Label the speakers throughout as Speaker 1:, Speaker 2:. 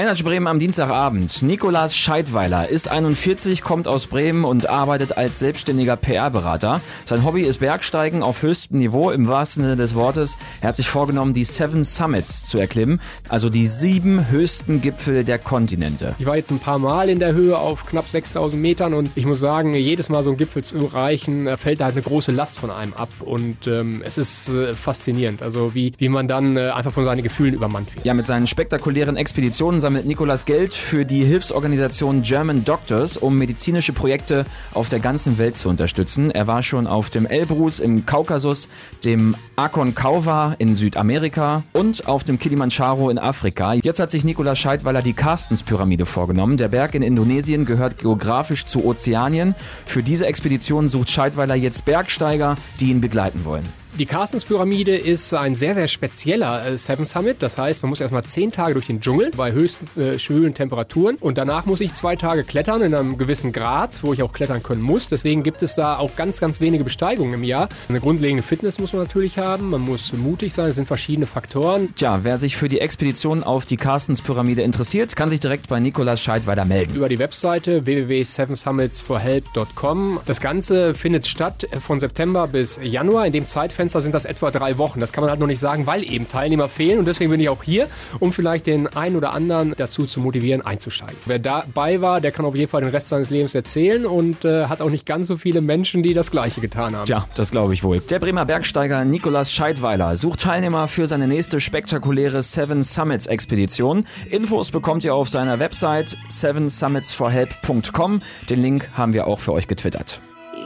Speaker 1: Energy Bremen am Dienstagabend. Nikolas Scheidweiler ist 41, kommt aus Bremen und arbeitet als selbstständiger PR-Berater. Sein Hobby ist Bergsteigen auf höchstem Niveau im wahrsten Sinne des Wortes. Er hat sich vorgenommen, die Seven Summits zu erklimmen, also die sieben höchsten Gipfel der Kontinente.
Speaker 2: Ich war jetzt ein paar Mal in der Höhe auf knapp 6000 Metern und ich muss sagen, jedes Mal so einen Gipfel zu erreichen, äh, fällt da halt eine große Last von einem ab und ähm, es ist äh, faszinierend, also wie, wie man dann äh, einfach von seinen Gefühlen übermannt wird.
Speaker 1: Ja, mit seinen spektakulären Expeditionen sammelt Nikolas Geld für die Hilfsorganisation German Doctors, um medizinische Projekte auf der ganzen Welt zu unterstützen. Er war schon auf dem Elbrus im Kaukasus, dem Aconcagua in Südamerika und auf dem Kilimanjaro in Afrika. Jetzt hat sich Nikolas Scheidweiler die Carstens-Pyramide vorgenommen. Der Berg in Indonesien gehört geografisch zu Ozeanien. Für diese Expedition sucht Scheidweiler jetzt Bergsteiger, die ihn begleiten wollen.
Speaker 2: Die Carstens-Pyramide ist ein sehr, sehr spezieller äh, Seven Summit. Das heißt, man muss erstmal zehn Tage durch den Dschungel bei höchsten äh, schwülen Temperaturen und danach muss ich zwei Tage klettern in einem gewissen Grad, wo ich auch klettern können muss. Deswegen gibt es da auch ganz, ganz wenige Besteigungen im Jahr. Eine grundlegende Fitness muss man natürlich haben. Man muss mutig sein. Es sind verschiedene Faktoren.
Speaker 1: Tja, wer sich für die Expedition auf die Carstens-Pyramide interessiert, kann sich direkt bei Nikolas Scheidweiler melden.
Speaker 2: Über die Webseite www.sevensummitsforhelp.com. Das Ganze findet statt von September bis Januar. In dem Zeitfenster Zeitfenster sind das etwa drei Wochen. Das kann man halt noch nicht sagen, weil eben Teilnehmer fehlen. Und deswegen bin ich auch hier, um vielleicht den einen oder anderen dazu zu motivieren, einzusteigen. Wer dabei war, der kann auf jeden Fall den Rest seines Lebens erzählen und äh, hat auch nicht ganz so viele Menschen, die das Gleiche getan haben.
Speaker 1: Ja, das glaube ich wohl. Der Bremer Bergsteiger Nikolas Scheidweiler sucht Teilnehmer für seine nächste spektakuläre Seven Summits Expedition. Infos bekommt ihr auf seiner Website sevensummitsforhelp.com. Den Link haben wir auch für euch getwittert.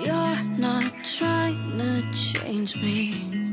Speaker 3: You're me.